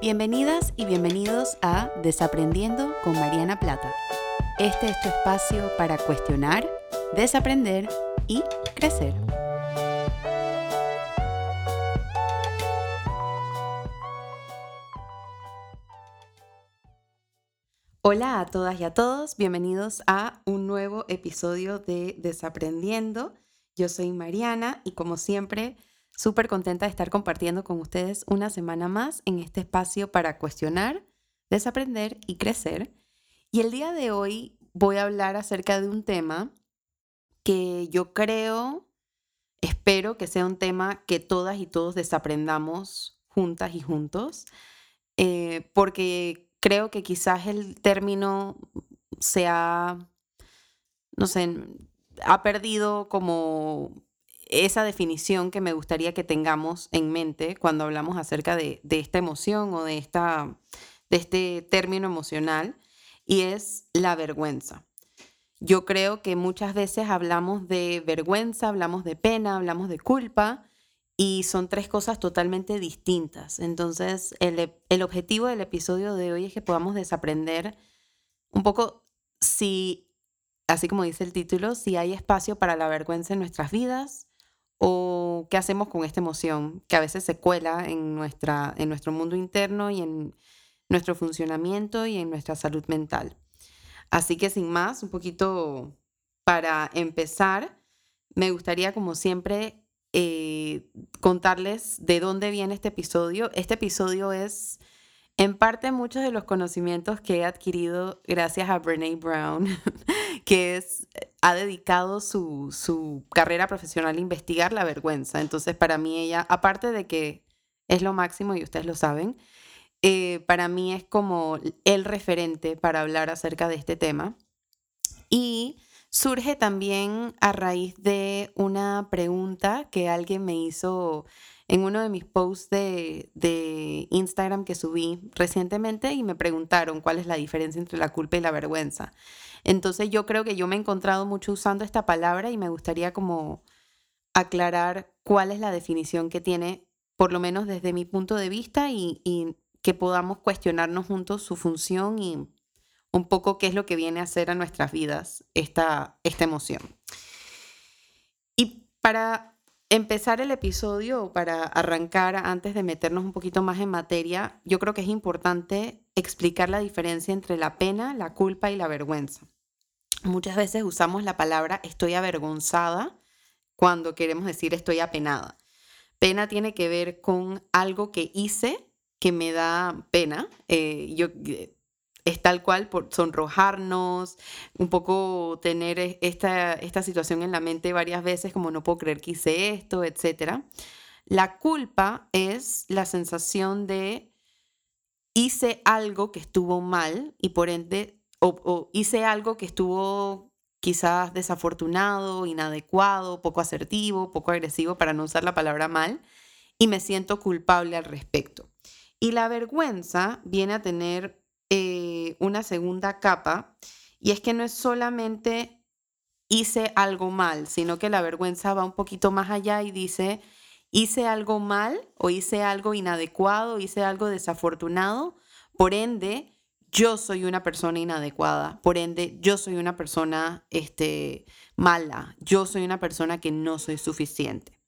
Bienvenidas y bienvenidos a Desaprendiendo con Mariana Plata. Este es tu espacio para cuestionar, desaprender y crecer. Hola a todas y a todos, bienvenidos a un nuevo episodio de Desaprendiendo. Yo soy Mariana y como siempre Súper contenta de estar compartiendo con ustedes una semana más en este espacio para cuestionar, desaprender y crecer. Y el día de hoy voy a hablar acerca de un tema que yo creo, espero que sea un tema que todas y todos desaprendamos juntas y juntos, eh, porque creo que quizás el término se ha, no sé, ha perdido como esa definición que me gustaría que tengamos en mente cuando hablamos acerca de, esta emoción o de, esta, de este término emocional, y es la vergüenza. Yo creo que muchas veces hablamos de vergüenza, hablamos de pena, hablamos de culpa, y son tres cosas totalmente distintas. Entonces, el, el objetivo del episodio de hoy es que podamos desaprender un poco si así como dice el título, si hay espacio para la vergüenza en nuestras vidas, ¿O qué hacemos con esta emoción que a veces se cuela en, nuestra, en nuestro mundo interno y en nuestro funcionamiento y en nuestra salud mental? Así que sin más, un poquito para empezar, me gustaría como siempre eh, contarles de dónde viene este episodio. Este episodio es en parte muchos de los conocimientos que he adquirido gracias a Brene Brown, que es, ha dedicado su, su, carrera profesional a investigar la vergüenza. Entonces, para mí ella, aparte de que es lo máximo y ustedes lo saben, eh, para mí es como el referente para hablar acerca de este tema. Y surge también a raíz de una pregunta que alguien me hizo en uno de mis posts de, Instagram que subí recientemente y me preguntaron cuál es la diferencia entre la culpa y la vergüenza. Entonces yo creo que yo me he encontrado mucho usando esta palabra y me gustaría como aclarar cuál es la definición que tiene, por lo menos desde mi punto de vista, y, que podamos cuestionarnos juntos su función y un poco qué es lo que viene a hacer a nuestras vidas esta, esta emoción. Y para empezar el episodio, para arrancar antes de meternos un poquito más en materia, yo creo que es importante explicar la diferencia entre la pena, la culpa y la vergüenza. Muchas veces usamos la palabra estoy avergonzada cuando queremos decir estoy apenada. Pena tiene que ver con algo que hice que me da pena. Eh, yo eh, es tal cual por sonrojarnos, un poco tener e, esta, esta situación en la mente varias veces, como no puedo creer que hice esto, etc. La culpa es la sensación de hice algo que estuvo mal y por ende, o, hice algo que estuvo quizás desafortunado, inadecuado, poco asertivo, poco agresivo, para no usar la palabra mal, y me siento culpable al respecto. Y la vergüenza viene a tener eh, una segunda capa y es que no es solamente hice algo mal, sino que la vergüenza va un poquito más allá y dice hice algo mal o hice algo inadecuado, hice algo desafortunado, por ende yo soy una persona inadecuada, por ende yo soy una persona este, mala, yo soy una persona que no soy suficiente.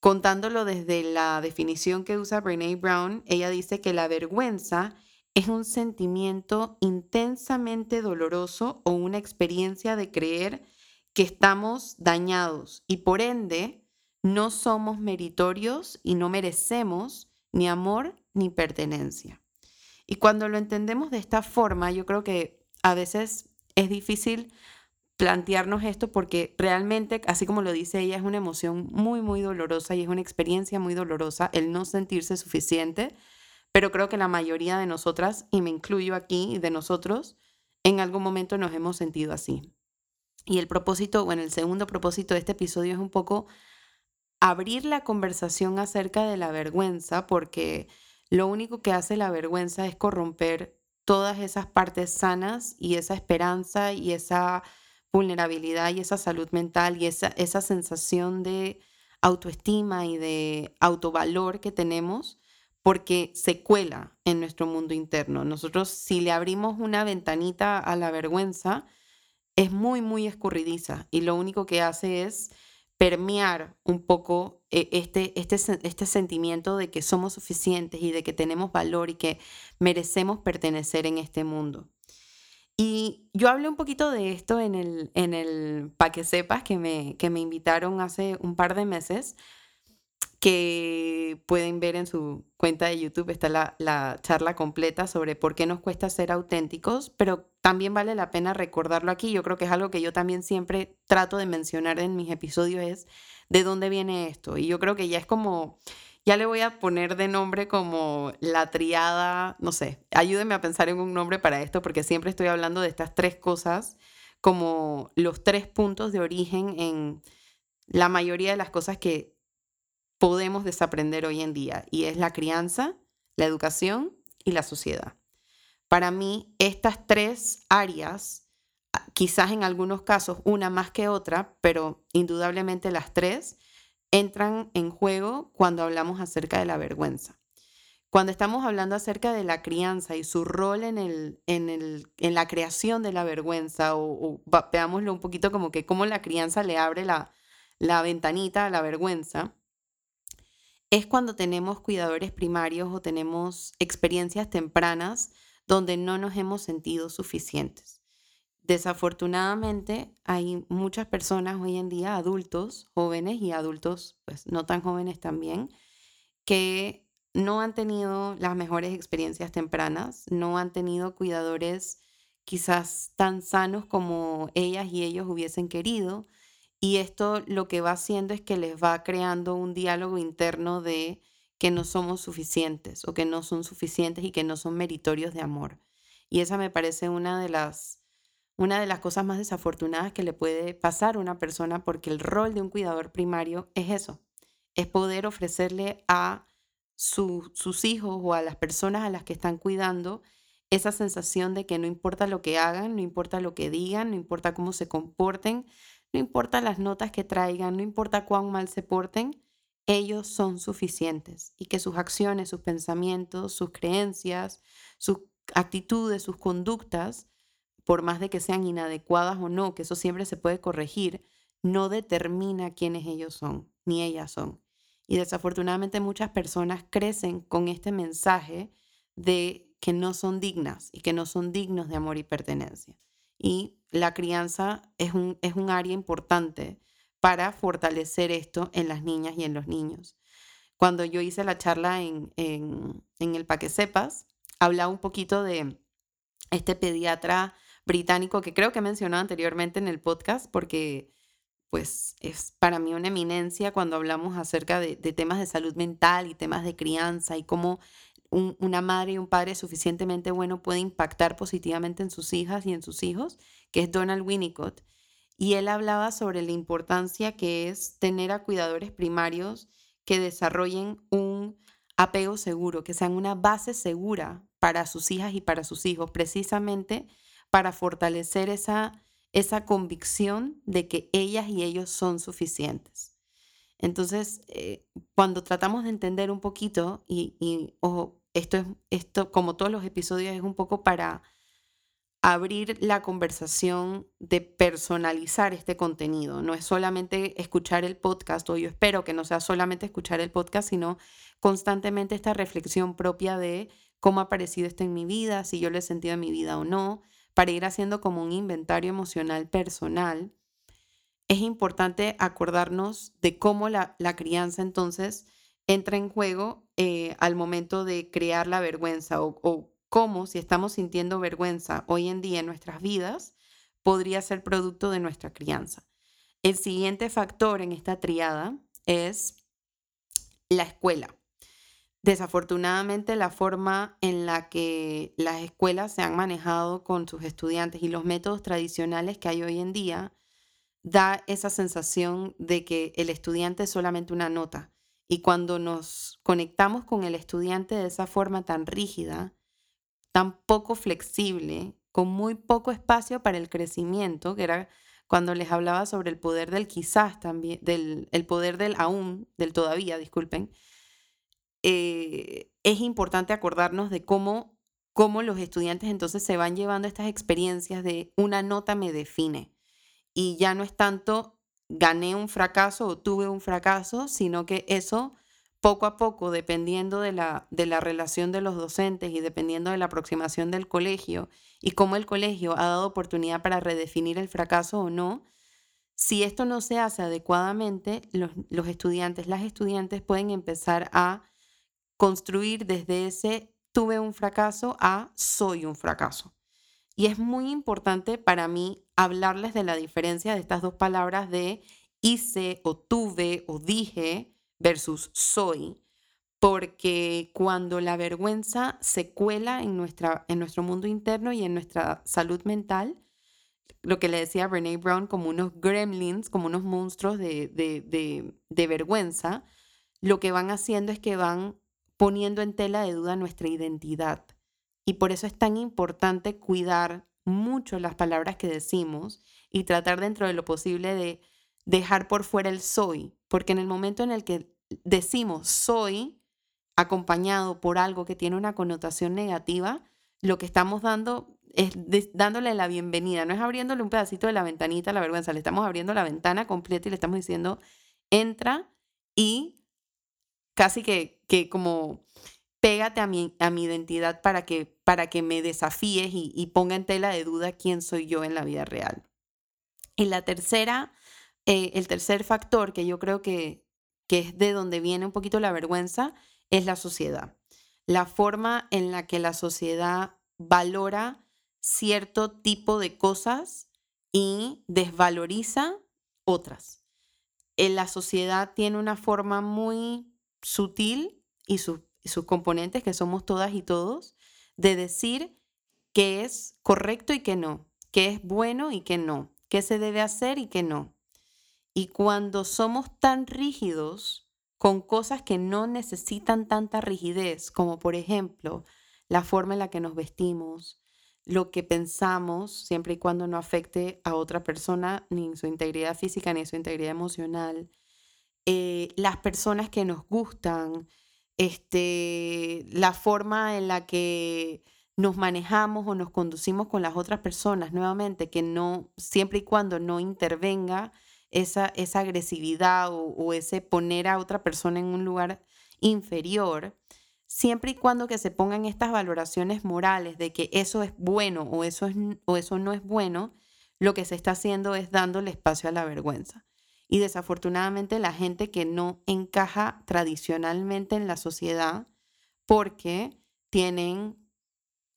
Contándolo desde la definición que usa Brene Brown, ella dice que la vergüenza es un sentimiento intensamente doloroso o una experiencia de creer que estamos dañados y por ende no somos meritorios y no merecemos ni amor ni pertenencia. Y cuando lo entendemos de esta forma, yo creo que a veces es difícil plantearnos esto porque realmente, así como lo dice ella, es una emoción muy, muy dolorosa y es una experiencia muy dolorosa el no sentirse suficiente pero creo que la mayoría de nosotras, y me incluyo aquí, de nosotros, en algún momento nos hemos sentido así. Y el propósito, bueno, el segundo propósito de este episodio es un poco abrir la conversación acerca de la vergüenza, porque lo único que hace la vergüenza es corromper todas esas partes sanas y esa esperanza y esa vulnerabilidad y esa salud mental y esa, esa sensación de autoestima y de autovalor que tenemos porque se cuela en nuestro mundo interno. Nosotros si le abrimos una ventanita a la vergüenza, es muy, muy escurridiza y lo único que hace es permear un poco eh, este, este, este sentimiento de que somos suficientes y de que tenemos valor y que merecemos pertenecer en este mundo. Y yo hablé un poquito de esto en el, en el Pa' que sepas que me, que me invitaron hace un par de meses, que pueden ver en su cuenta de YouTube, está la, la, charla completa sobre por qué nos cuesta ser auténticos, pero también vale la pena recordarlo aquí. Yo creo que es algo que yo también siempre trato de mencionar en mis episodios, es de dónde viene esto. Y yo creo que ya es como, ya le voy a poner de nombre como la triada, no sé, ayúdenme a pensar en un nombre para esto, porque siempre estoy hablando de estas tres cosas como los tres puntos de origen en la mayoría de las cosas que podemos desaprender hoy en día y es la crianza, la educación y la sociedad. Para mí, estas tres áreas, ah, quizás en algunos casos una más que otra, pero indudablemente las tres, entran en juego cuando hablamos acerca de la vergüenza. Cuando estamos hablando acerca de la crianza y su rol en, el, en, el, en la creación de la vergüenza, o, veámoslo un poquito como que cómo la crianza le abre la, la ventanita a la vergüenza, es cuando tenemos cuidadores primarios o tenemos experiencias tempranas donde no nos hemos sentido suficientes. Desafortunadamente hay muchas personas hoy en día, adultos, jóvenes y adultos pues no tan jóvenes también, que no han tenido las mejores experiencias tempranas, no han tenido cuidadores quizás tan sanos como ellas y ellos hubiesen querido, y esto lo que va haciendo es que les va creando un diálogo interno de que no somos suficientes o que no son suficientes y que no son meritorios de amor. Y esa me parece una de las, una de las cosas más desafortunadas que le puede pasar a una persona porque el rol de un cuidador primario es eso, es poder ofrecerle a sus hijos o a las personas a las que están cuidando esa sensación de que no importa lo que hagan, no importa lo que digan, no importa cómo se comporten, no importa las notas que traigan, no importa cuán mal se porten, ellos son suficientes y que sus acciones, sus pensamientos, sus creencias, sus actitudes, sus conductas, por más de que sean inadecuadas o no, que eso siempre se puede corregir, no determina quiénes ellos son, ni ellas son. Y desafortunadamente muchas personas crecen con este mensaje de que no son dignas y que no son dignos de amor y pertenencia y la crianza es un, es un área importante para fortalecer esto en las niñas y en los niños. Cuando yo hice la charla en, en, el Pa' que sepas, hablaba un poquito de este pediatra británico que creo que he mencionado anteriormente en el podcast porque pues es para mí una eminencia cuando hablamos acerca de temas de salud mental y temas de crianza y cómo una madre y un padre suficientemente bueno puede impactar positivamente en sus hijas y en sus hijos, que es Donald Winnicott. Y él hablaba sobre la importancia que es tener a cuidadores primarios que desarrollen un apego seguro, que sean una base segura para sus hijas y para sus hijos, precisamente para fortalecer esa, esa convicción de que ellas y ellos son suficientes. Entonces, eh, cuando tratamos de entender un poquito, y, y ojo, esto es, esto, como todos los episodios, es un poco para abrir la conversación de personalizar este contenido. No es solamente escuchar el podcast, o yo espero que no sea solamente escuchar el podcast, sino constantemente esta reflexión propia de cómo ha aparecido esto en mi vida, si yo lo he sentido en mi vida o no, para ir haciendo como un inventario emocional personal. Es importante acordarnos de cómo la, la crianza entonces entra en juego eh, al momento de crear la vergüenza o, o cómo si estamos sintiendo vergüenza hoy en día en nuestras vidas podría ser producto de nuestra crianza. El siguiente factor en esta triada es la escuela. Desafortunadamente, la forma en la que las escuelas se han manejado con sus estudiantes y los métodos tradicionales que hay hoy en día da esa sensación de que el estudiante es solamente una nota y cuando nos conectamos con el estudiante de esa forma tan rígida, tan poco flexible, con muy poco espacio para el crecimiento, que era cuando les hablaba sobre el poder del quizás también, del el poder del aún, del todavía, disculpen, eh, es importante acordarnos de cómo, cómo los estudiantes entonces se van llevando estas experiencias de una nota me define. Y ya no es tanto gané un fracaso o tuve un fracaso, sino que eso poco a poco, dependiendo de la, de la relación de los docentes y dependiendo de la aproximación del colegio y cómo el colegio ha dado oportunidad para redefinir el fracaso o no, si esto no se hace adecuadamente, los, los estudiantes, las estudiantes pueden empezar a construir desde ese tuve un fracaso a soy un fracaso. Y es muy importante para mí hablarles de la diferencia de estas dos palabras de hice o tuve o dije versus soy, porque cuando la vergüenza se cuela en, nuestra, en nuestro mundo interno y en nuestra salud mental, lo que le decía Brene Brown como unos gremlins, como unos monstruos de, de, de vergüenza, lo que van haciendo es que van poniendo en tela de duda nuestra identidad. Y por eso es tan importante cuidar mucho las palabras que decimos y tratar dentro de lo posible de dejar por fuera el soy, porque en el momento en el que decimos soy acompañado por algo que tiene una connotación negativa, lo que estamos dando es dándole la bienvenida, no es abriéndole un pedacito de la ventanita a la vergüenza, le estamos abriendo la ventana completa y le estamos diciendo, entra y casi que, que como pégate a mi, a mi identidad para que, para que me desafíes y, ponga en tela de duda quién soy yo en la vida real. Y la tercera, eh, el tercer factor que yo creo que, que es de donde viene un poquito la vergüenza, es la sociedad. La forma en la que la sociedad valora cierto tipo de cosas y desvaloriza otras. En la sociedad tiene una forma muy sutil y, sus componentes, que somos todas y todos, de decir qué es correcto y qué no, qué es bueno y qué no, qué se debe hacer y qué no. Y cuando somos tan rígidos con cosas que no necesitan tanta rigidez, como por ejemplo la forma en la que nos vestimos, lo que pensamos, siempre y cuando no afecte a otra persona, ni su integridad física, ni su integridad emocional, eh, las personas que nos gustan, este, la forma en la que nos manejamos o nos conducimos con las otras personas, nuevamente, que no, siempre y cuando no intervenga esa, esa agresividad o, ese poner a otra persona en un lugar inferior, siempre y cuando que se pongan estas valoraciones morales de que eso es bueno o eso, es, o eso no es bueno, lo que se está haciendo es dándole espacio a la vergüenza. Y desafortunadamente la gente que no encaja tradicionalmente en la sociedad porque tienen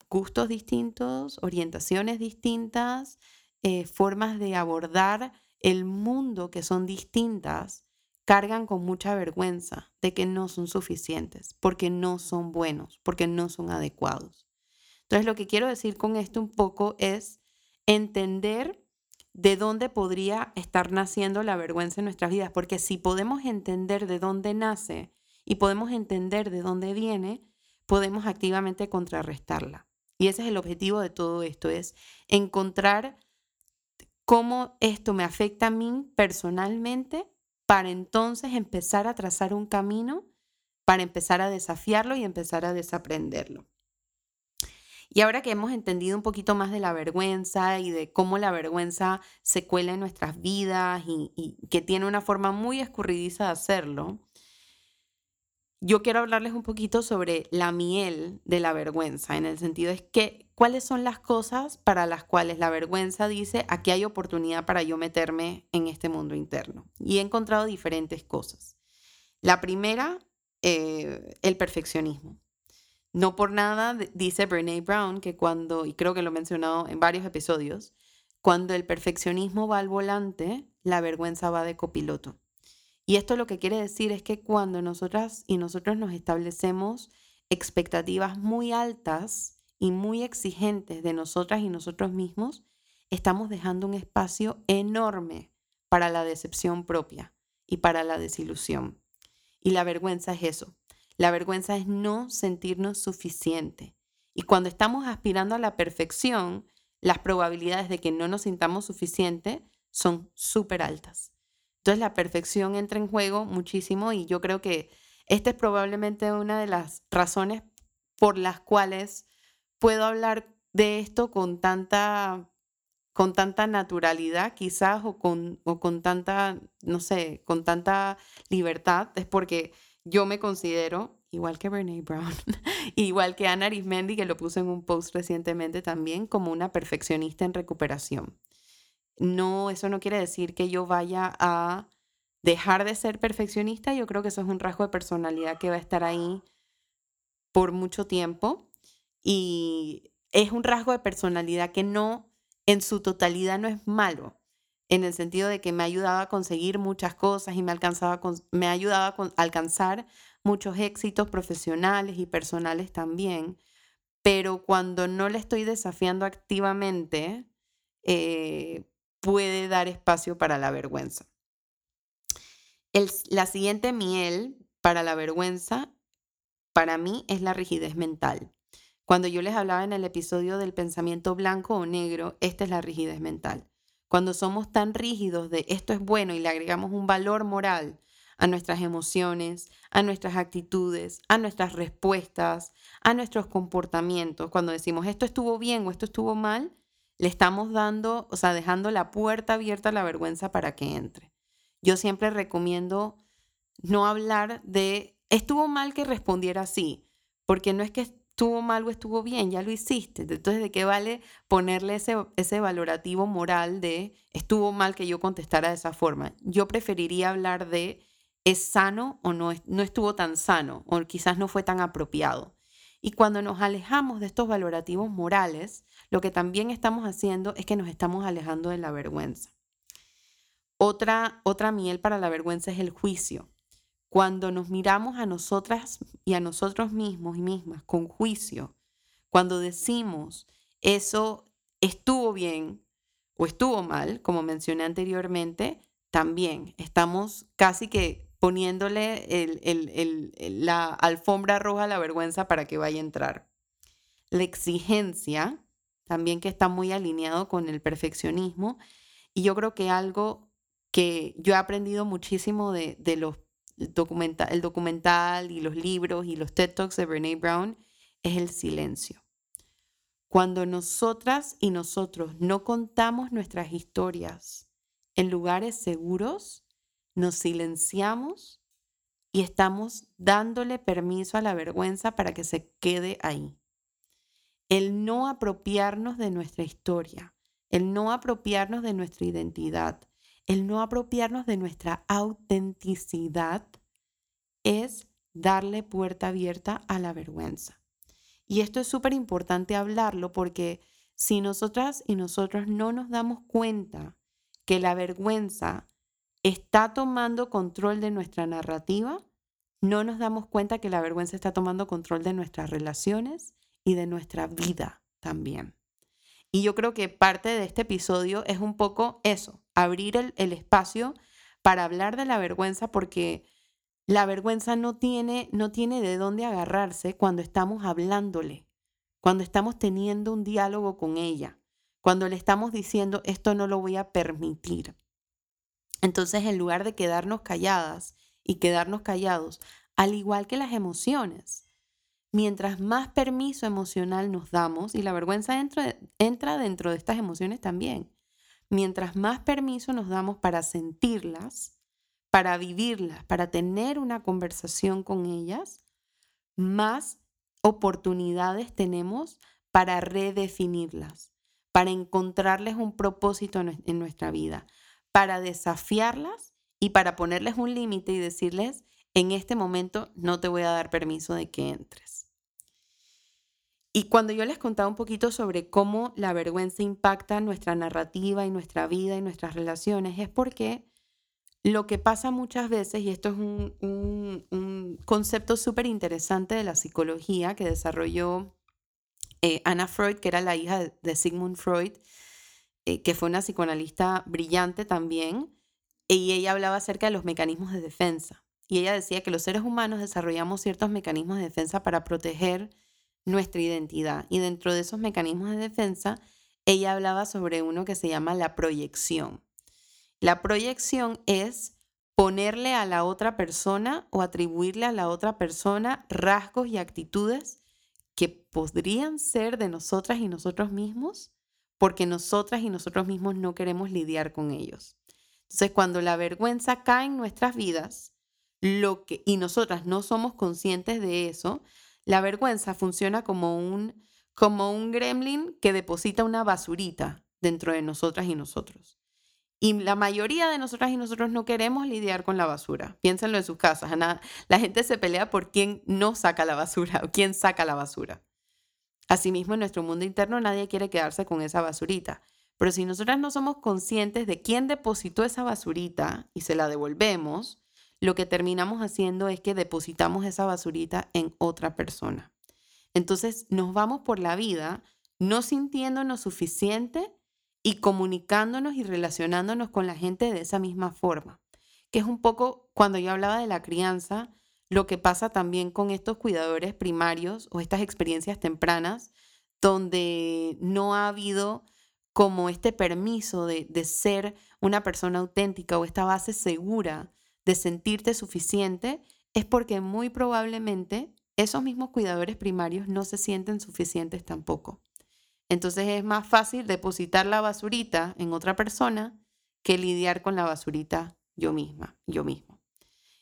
gustos distintos, orientaciones distintas, eh, formas de abordar el mundo que son distintas, cargan con mucha vergüenza de que no son suficientes, porque no son buenos, porque no son adecuados. Entonces lo que quiero decir con esto un poco es entender de dónde podría estar naciendo la vergüenza en nuestras vidas, porque si podemos entender de dónde nace y podemos entender de dónde viene, podemos activamente contrarrestarla. Y ese es el objetivo de todo esto, es encontrar cómo esto me afecta a mí personalmente para entonces empezar a trazar un camino, para empezar a desafiarlo y empezar a desaprenderlo. Y ahora que hemos entendido un poquito más de la vergüenza y de cómo la vergüenza se cuela en nuestras vidas y, que tiene una forma muy escurridiza de hacerlo, yo quiero hablarles un poquito sobre la miel de la vergüenza, en el sentido es que cuáles son las cosas para las cuales la vergüenza dice aquí hay oportunidad para yo meterme en este mundo interno. Y he encontrado diferentes cosas. La primera, eh, el perfeccionismo. No por nada dice Brene Brown que cuando, y creo que lo he mencionado en varios episodios, cuando el perfeccionismo va al volante, la vergüenza va de copiloto. Y esto lo que quiere decir es que cuando nosotras y nosotros nos establecemos expectativas muy altas y muy exigentes de nosotras y nosotros mismos, estamos dejando un espacio enorme para la decepción propia y para la desilusión. Y la vergüenza es eso, la vergüenza es no sentirnos suficiente. Y cuando estamos aspirando a la perfección, las probabilidades de que no nos sintamos suficiente son súper altas. Entonces la perfección entra en juego muchísimo y yo creo que esta es probablemente una de las razones por las cuales puedo hablar de esto con tanta, con tanta naturalidad quizás o con, o con tanta, no sé, con tanta libertad, es porque yo me considero, igual que Brene Brown, igual que Ana Arismendi, que lo puse en un post recientemente también, como una perfeccionista en recuperación. No, eso no quiere decir que yo vaya a dejar de ser perfeccionista. Yo creo que eso es un rasgo de personalidad que va a estar ahí por mucho tiempo. Y es un rasgo de personalidad que no, en su totalidad, no es malo. En el sentido de que me ha ayudado a conseguir muchas cosas y me, alcanzaba me ha ayudado a alcanzar muchos éxitos profesionales y personales también. Pero cuando no le estoy desafiando activamente, eh, puede dar espacio para la vergüenza. la siguiente miel para la vergüenza, para mí, es la rigidez mental. Cuando yo les hablaba en el episodio del pensamiento blanco o negro, esta es la rigidez mental. Cuando somos tan rígidos de esto es bueno y le agregamos un valor moral a nuestras emociones, a nuestras actitudes, a nuestras respuestas, a nuestros comportamientos, cuando decimos esto estuvo bien o esto estuvo mal, le estamos dando, o sea, dejando la puerta abierta a la vergüenza para que entre. Yo siempre recomiendo no hablar de, estuvo mal que respondiera así, porque no es que estuvo mal o estuvo bien, ya lo hiciste. Entonces, ¿de qué vale ponerle ese, ese valorativo moral de, estuvo mal que yo contestara de esa forma? Yo preferiría hablar de, ¿es sano o no, no estuvo tan sano? O quizás no fue tan apropiado. Y cuando nos alejamos de estos valorativos morales, lo que también estamos haciendo es que nos estamos alejando de la vergüenza. Otra, otra miel para la vergüenza es el juicio. Cuando nos miramos a nosotras y a nosotros mismos y mismas con juicio, cuando decimos eso estuvo bien o estuvo mal, como mencioné anteriormente, también estamos casi que poniéndole la alfombra roja a la vergüenza para que vaya a entrar. La exigencia, también que está muy alineado con el perfeccionismo, y yo creo que algo que yo he aprendido muchísimo de, los documenta el documental y los libros y los TED Talks de Brene Brown es el silencio. Cuando nosotras y nosotros no contamos nuestras historias en lugares seguros, nos silenciamos y estamos dándole permiso a la vergüenza para que se quede ahí. El no apropiarnos de nuestra historia, el no apropiarnos de nuestra identidad, el no apropiarnos de nuestra autenticidad es darle puerta abierta a la vergüenza. Y esto es súper importante hablarlo porque si nosotras y nosotros no nos damos cuenta que la vergüenza está tomando control de nuestra narrativa, no nos damos cuenta que la vergüenza está tomando control de nuestras relaciones y de nuestra vida también. Y yo creo que parte de este episodio es un poco eso, abrir el, espacio para hablar de la vergüenza porque la vergüenza no tiene, no tiene de dónde agarrarse cuando estamos hablándole, cuando estamos teniendo un diálogo con ella, cuando le estamos diciendo esto no lo voy a permitir. Entonces, en lugar de quedarnos calladas y quedarnos callados, al igual que las emociones, mientras más permiso emocional nos damos, y la vergüenza entra, dentro de estas emociones también, mientras más permiso nos damos para sentirlas, para vivirlas, para tener una conversación con ellas, más oportunidades tenemos para redefinirlas, para encontrarles un propósito en nuestra vida, para desafiarlas y para ponerles un límite y decirles, en este momento no te voy a dar permiso de que entres. Y cuando yo les contaba un poquito sobre cómo la vergüenza impacta nuestra narrativa y nuestra vida y nuestras relaciones, es porque lo que pasa muchas veces, y esto es un, concepto súper interesante de la psicología que desarrolló eh, Anna Freud, que era la hija de Sigmund Freud, eh, que fue una psicoanalista brillante también, y ella hablaba acerca de los mecanismos de defensa. Y ella decía que los seres humanos desarrollamos ciertos mecanismos de defensa para proteger nuestra identidad. Y dentro de esos mecanismos de defensa, ella hablaba sobre uno que se llama la proyección. La proyección es ponerle a la otra persona o atribuirle a la otra persona rasgos y actitudes que podrían ser de nosotras y nosotros mismos porque nosotras y nosotros mismos no queremos lidiar con ellos. Entonces, cuando la vergüenza cae en nuestras vidas, lo que y nosotras no somos conscientes de eso, la vergüenza funciona como un como un gremlin que deposita una basurita dentro de nosotras y nosotros. Y la mayoría de nosotras y nosotros no queremos lidiar con la basura. Piénsenlo en sus casas. La gente se pelea por quién no saca la basura o quién saca la basura. Asimismo, en nuestro mundo interno nadie quiere quedarse con esa basurita. Pero si nosotras no somos conscientes de quién depositó esa basurita y se la devolvemos, lo que terminamos haciendo es que depositamos esa basurita en otra persona. Entonces nos vamos por la vida no sintiéndonos suficiente y comunicándonos y relacionándonos con la gente de esa misma forma, que es un poco cuando yo hablaba de la crianza, lo que pasa también con estos cuidadores primarios o estas experiencias tempranas, donde no ha habido como este permiso de, de ser una persona auténtica o esta base segura de sentirte suficiente, es porque muy probablemente esos mismos cuidadores primarios no se sienten suficientes tampoco. Entonces es más fácil depositar la basurita en otra persona que lidiar con la basurita yo misma, yo mismo.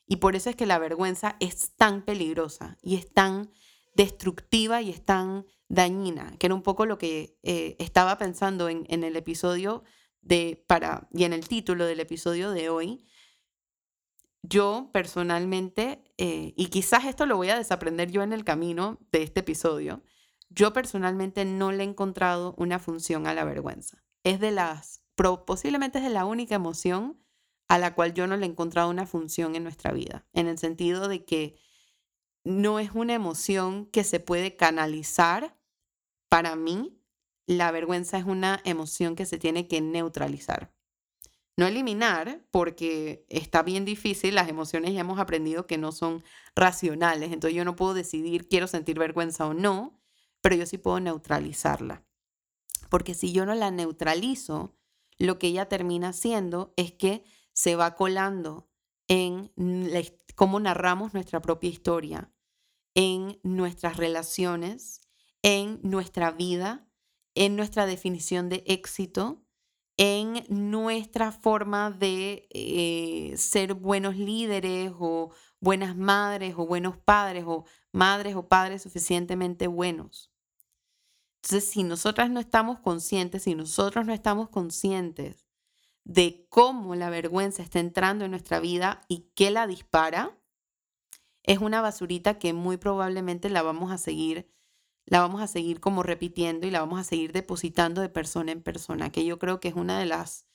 Y por eso es que la vergüenza es tan peligrosa y es tan destructiva y es tan dañina, que era un poco lo que eh, estaba pensando en, el episodio de, para, y en el título del episodio de hoy. Yo personalmente, eh, y quizás esto lo voy a desaprender yo en el camino de este episodio, yo personalmente no le he encontrado una función a la vergüenza. Es de las, posiblemente es de la única emoción a la cual yo no le he encontrado una función en nuestra vida, en el sentido de que no es una emoción que se puede canalizar. Para mí, la vergüenza es una emoción que se tiene que neutralizar. No eliminar, porque está bien difícil, las emociones ya hemos aprendido que no son racionales, entonces yo no puedo decidir quiero sentir vergüenza o no, pero yo sí puedo neutralizarla. Porque si yo no la neutralizo, lo que ella termina haciendo es que se va colando en cómo narramos nuestra propia historia, en nuestras relaciones, en nuestra vida, en nuestra definición de éxito, en nuestra forma de eh, ser buenos líderes o buenas madres o buenos padres o madres o padres suficientemente buenos. Entonces, si nosotras no estamos conscientes, si nosotros no estamos conscientes de cómo la vergüenza está entrando en nuestra vida y qué la dispara, es una basurita que muy probablemente la vamos a seguir, la vamos a seguir como repitiendo y la vamos a seguir depositando de persona en persona, que yo creo que es una de las,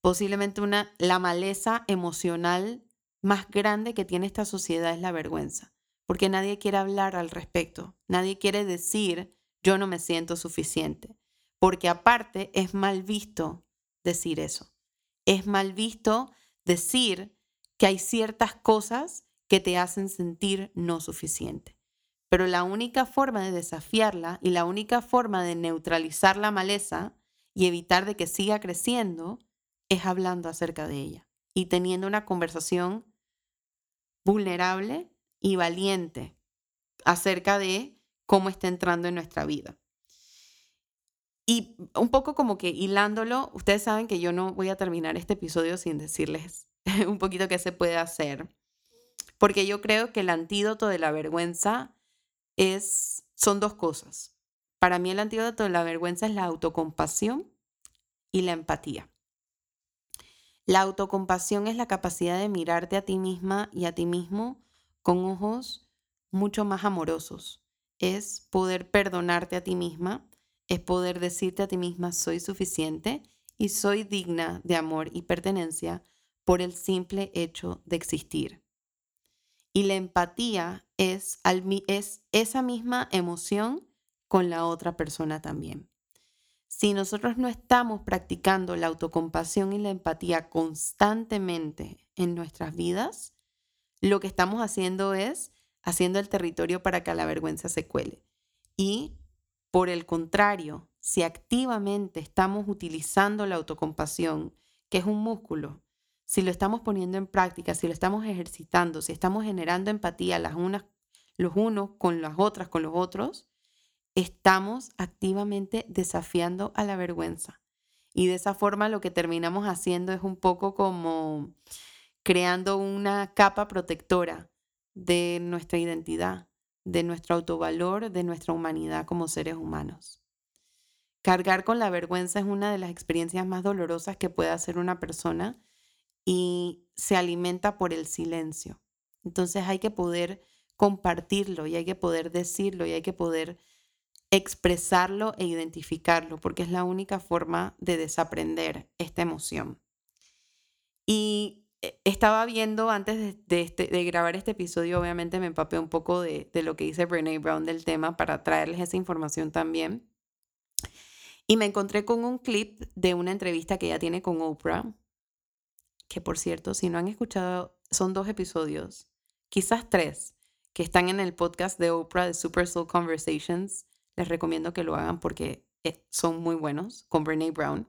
posiblemente una, la maleza emocional más grande que tiene esta sociedad es la vergüenza, porque nadie quiere hablar al respecto, nadie quiere decir yo no me siento suficiente. Porque aparte es mal visto decir eso. Es mal visto decir que hay ciertas cosas que te hacen sentir no suficiente. Pero la única forma de desafiarla y la única forma de neutralizar la maleza y evitar de que siga creciendo es hablando acerca de ella y teniendo una conversación vulnerable y valiente acerca de cómo está entrando en nuestra vida. Y un poco como que hilándolo, ustedes saben que yo no voy a terminar este episodio sin decirles un poquito qué se puede hacer, porque yo creo que el antídoto de la vergüenza es, son dos cosas. Para mí el antídoto de la vergüenza es la autocompasión y la empatía. La autocompasión es la capacidad de mirarte a ti misma y a ti mismo con ojos mucho más amorosos, es poder perdonarte a ti misma, es poder decirte a ti misma soy suficiente y soy digna de amor y pertenencia por el simple hecho de existir. Y la empatía es, es esa misma emoción con la otra persona también. Si nosotros no estamos practicando la autocompasión y la empatía constantemente en nuestras vidas, lo que estamos haciendo es haciendo el territorio para que la vergüenza se cuele. Y por el contrario, si activamente estamos utilizando la autocompasión, que es un músculo, si lo estamos poniendo en práctica, si lo estamos ejercitando, si estamos generando empatía las unas, los unos con las otras, con los otros, estamos activamente desafiando a la vergüenza. Y de esa forma lo que terminamos haciendo es un poco como creando una capa protectora de nuestra identidad, de nuestro autovalor, de nuestra humanidad como seres humanos. Cargar con la vergüenza es una de las experiencias más dolorosas que puede hacer una persona y se alimenta por el silencio. Entonces hay que poder compartirlo y hay que poder decirlo y hay que poder expresarlo e identificarlo, porque es la única forma de desaprender esta emoción. Y eh, estaba viendo antes de, este, de, grabar este episodio, obviamente me empapé un poco de, de, lo que dice Brene Brown del tema para traerles esa información también. Y me encontré con un clip de una entrevista que ella tiene con Oprah, que por cierto, si no han escuchado, son dos episodios, quizás tres, que están en el podcast de Oprah de Super Soul Conversations. Les recomiendo que lo hagan porque eh, son muy buenos con Brene Brown.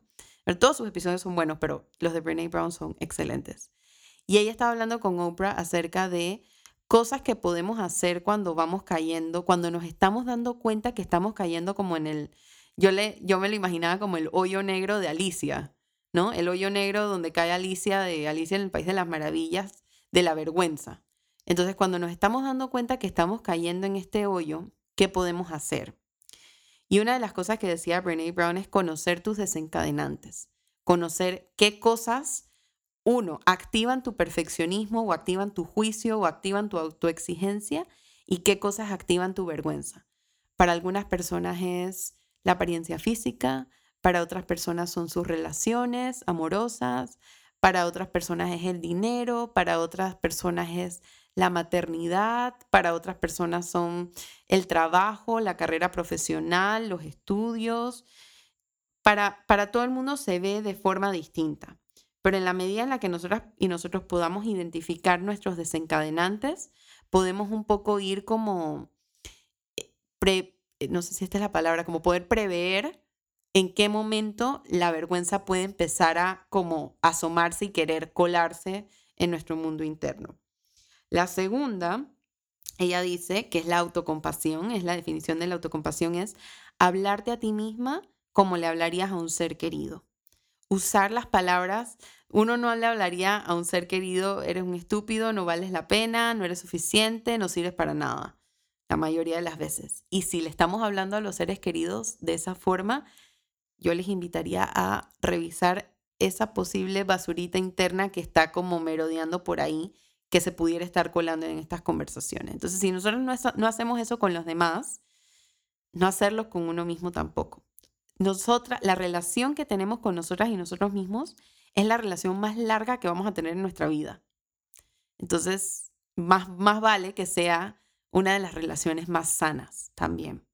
todos sus episodios son buenos, pero los de Brene Brown son excelentes. Y ella estaba hablando con Oprah acerca de cosas que podemos hacer cuando vamos cayendo, cuando nos estamos dando cuenta que estamos cayendo como en el, yo, le, yo me lo imaginaba como el hoyo negro de Alicia, ¿no? El hoyo negro donde cae Alicia de Alicia en el País de las Maravillas, de la vergüenza. Entonces, cuando nos estamos dando cuenta que estamos cayendo en este hoyo, ¿qué podemos hacer? Y una de las cosas que decía Brene Brown es conocer tus desencadenantes, conocer qué cosas, uno, activan tu perfeccionismo o activan tu juicio o activan tu autoexigencia y qué cosas activan tu vergüenza. Para algunas personas es la apariencia física, para otras personas son sus relaciones amorosas, para otras personas es el dinero, para otras personas es la maternidad, para otras personas son el trabajo, la carrera profesional, los estudios. Para, para todo el mundo se ve de forma distinta, pero en la medida en la que nosotras y nosotros podamos identificar nuestros desencadenantes, podemos un poco ir como, eh, eh, no sé si esta es la palabra, como poder prever en qué momento la vergüenza puede empezar a como asomarse y querer colarse en nuestro mundo interno. La segunda, ella dice que es la autocompasión, es la definición de la autocompasión, es hablarte a ti misma como le hablarías a un ser querido. Usar las palabras, uno no le hablaría a un ser querido, eres un estúpido, no vales la pena, no eres suficiente, no sirves para nada, la mayoría de las veces. Y si le estamos hablando a los seres queridos de esa forma, yo les invitaría a revisar esa posible basurita interna que está como merodeando por ahí que se pudiera estar colando en estas conversaciones. Entonces, si nosotros no, hacemos eso con los demás, no hacerlo con uno mismo tampoco. Nosotras, la relación que tenemos con nosotras y nosotros mismos es la relación más larga que vamos a tener en nuestra vida. Entonces, más, más vale que sea una de las relaciones más sanas también.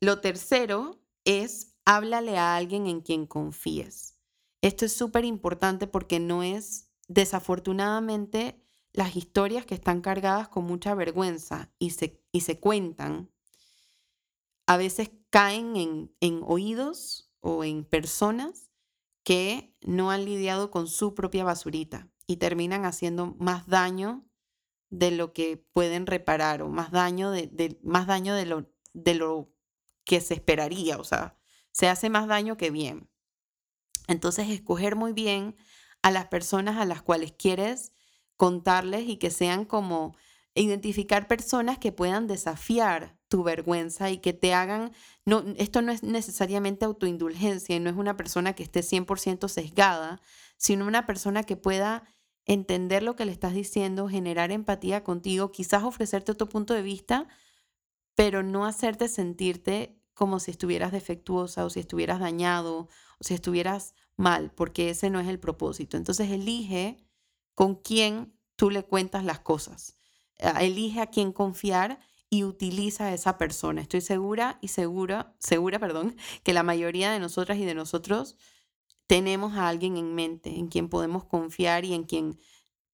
Lo tercero es háblale a alguien en quien confíes. Esto es súper importante porque no es desafortunadamente, las historias que están cargadas con mucha vergüenza y se, y se cuentan, a veces caen en, en oídos o en personas que no han lidiado con su propia basurita y terminan haciendo más daño de lo que pueden reparar o más daño de, más daño de lo, de lo que se esperaría, o sea, se hace más daño que bien. Entonces, escoger muy bien a las personas a las cuales quieres contarles y que sean como identificar personas que puedan desafiar tu vergüenza y que te hagan, no, esto no es necesariamente autoindulgencia y no es una persona que esté 100% sesgada, sino una persona que pueda entender lo que le estás diciendo, generar empatía contigo, quizás ofrecerte otro punto de vista, pero no hacerte sentirte como si estuvieras defectuosa o si estuvieras dañado o si estuvieras mal, porque ese no es el propósito. Entonces elige con quién tú le cuentas las cosas. Ah, elige a quién confiar y utiliza a esa persona. Estoy segura y segura, segura, perdón, que la mayoría de nosotras y de nosotros tenemos a alguien en mente en quien podemos confiar y en quien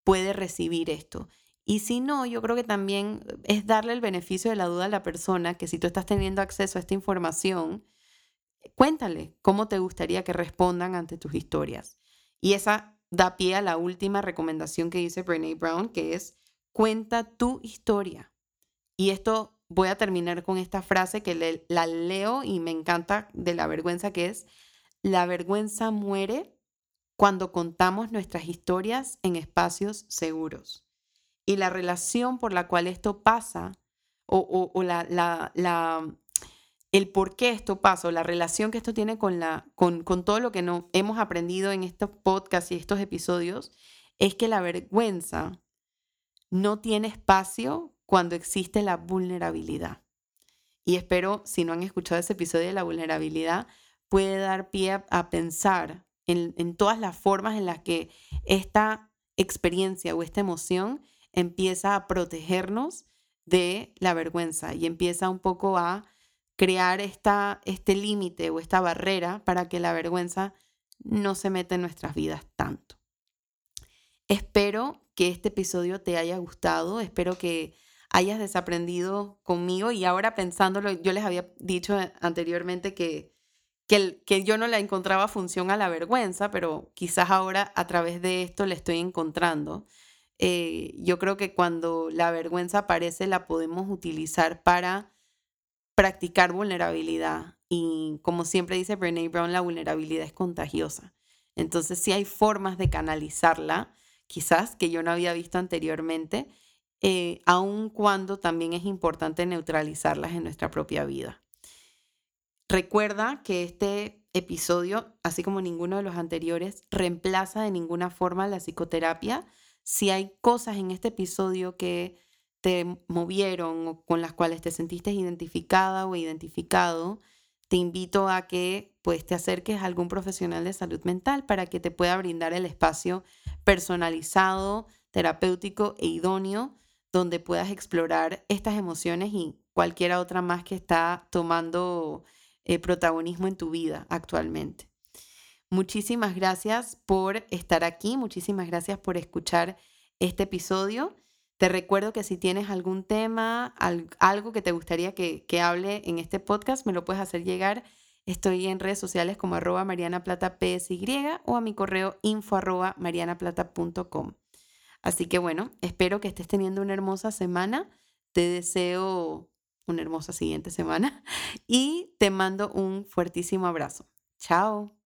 puede recibir esto. Y si no, yo creo que también es darle el beneficio de la duda a la persona que si tú estás teniendo acceso a esta información, Cuéntale cómo te gustaría que respondan ante tus historias. Y esa da pie a la última recomendación que dice Brene Brown, que es cuenta tu historia. Y esto voy a terminar con esta frase que la leo y me encanta de la vergüenza, que es, la vergüenza muere cuando contamos nuestras historias en espacios seguros. Y la relación por la cual esto pasa, o, la, la, el por qué esto pasa, o la relación que esto tiene con, la, con, con todo lo que no, hemos aprendido en estos podcasts y estos episodios, es que la vergüenza no tiene espacio cuando existe la vulnerabilidad. Y espero, si no han escuchado ese episodio de la vulnerabilidad, puede dar pie a, pensar en, en, todas las formas en las que esta experiencia o esta emoción empieza a protegernos de la vergüenza y empieza un poco a crear esta, este límite o esta barrera para que la vergüenza no se meta en nuestras vidas tanto. Espero que este episodio te haya gustado, espero que hayas desaprendido conmigo y ahora pensándolo, yo les había dicho anteriormente que, que, que yo no le encontraba función a la vergüenza, pero quizás ahora a través de esto le estoy encontrando. Eh, yo creo que cuando la vergüenza aparece la podemos utilizar para practicar vulnerabilidad. Y como siempre dice Brene Brown, la vulnerabilidad es contagiosa. Entonces sí hay formas de canalizarla, quizás que yo no había visto anteriormente eh, aun cuando también es importante neutralizarlas en nuestra propia vida. Recuerda que este episodio, así como ninguno de los anteriores, reemplaza de ninguna forma la psicoterapia. Si hay cosas en este episodio que te movieron o con las cuales te sentiste identificada o identificado, te invito a que pues, te acerques a algún profesional de salud mental para que te pueda brindar el espacio personalizado, terapéutico e idóneo donde puedas explorar estas emociones y cualquiera otra más que está tomando eh, protagonismo en tu vida actualmente. Muchísimas gracias por estar aquí, muchísimas gracias por escuchar este episodio. Te recuerdo que si tienes algún tema, algo que te gustaría que, que hable en este podcast, me lo puedes hacer llegar. Estoy en redes sociales como arroba marianaplata.psy o a mi correo info arroba marianaplata.com. Así que bueno, espero que estés teniendo una hermosa semana. Te deseo una hermosa siguiente semana y te mando un fuertísimo abrazo. Chao.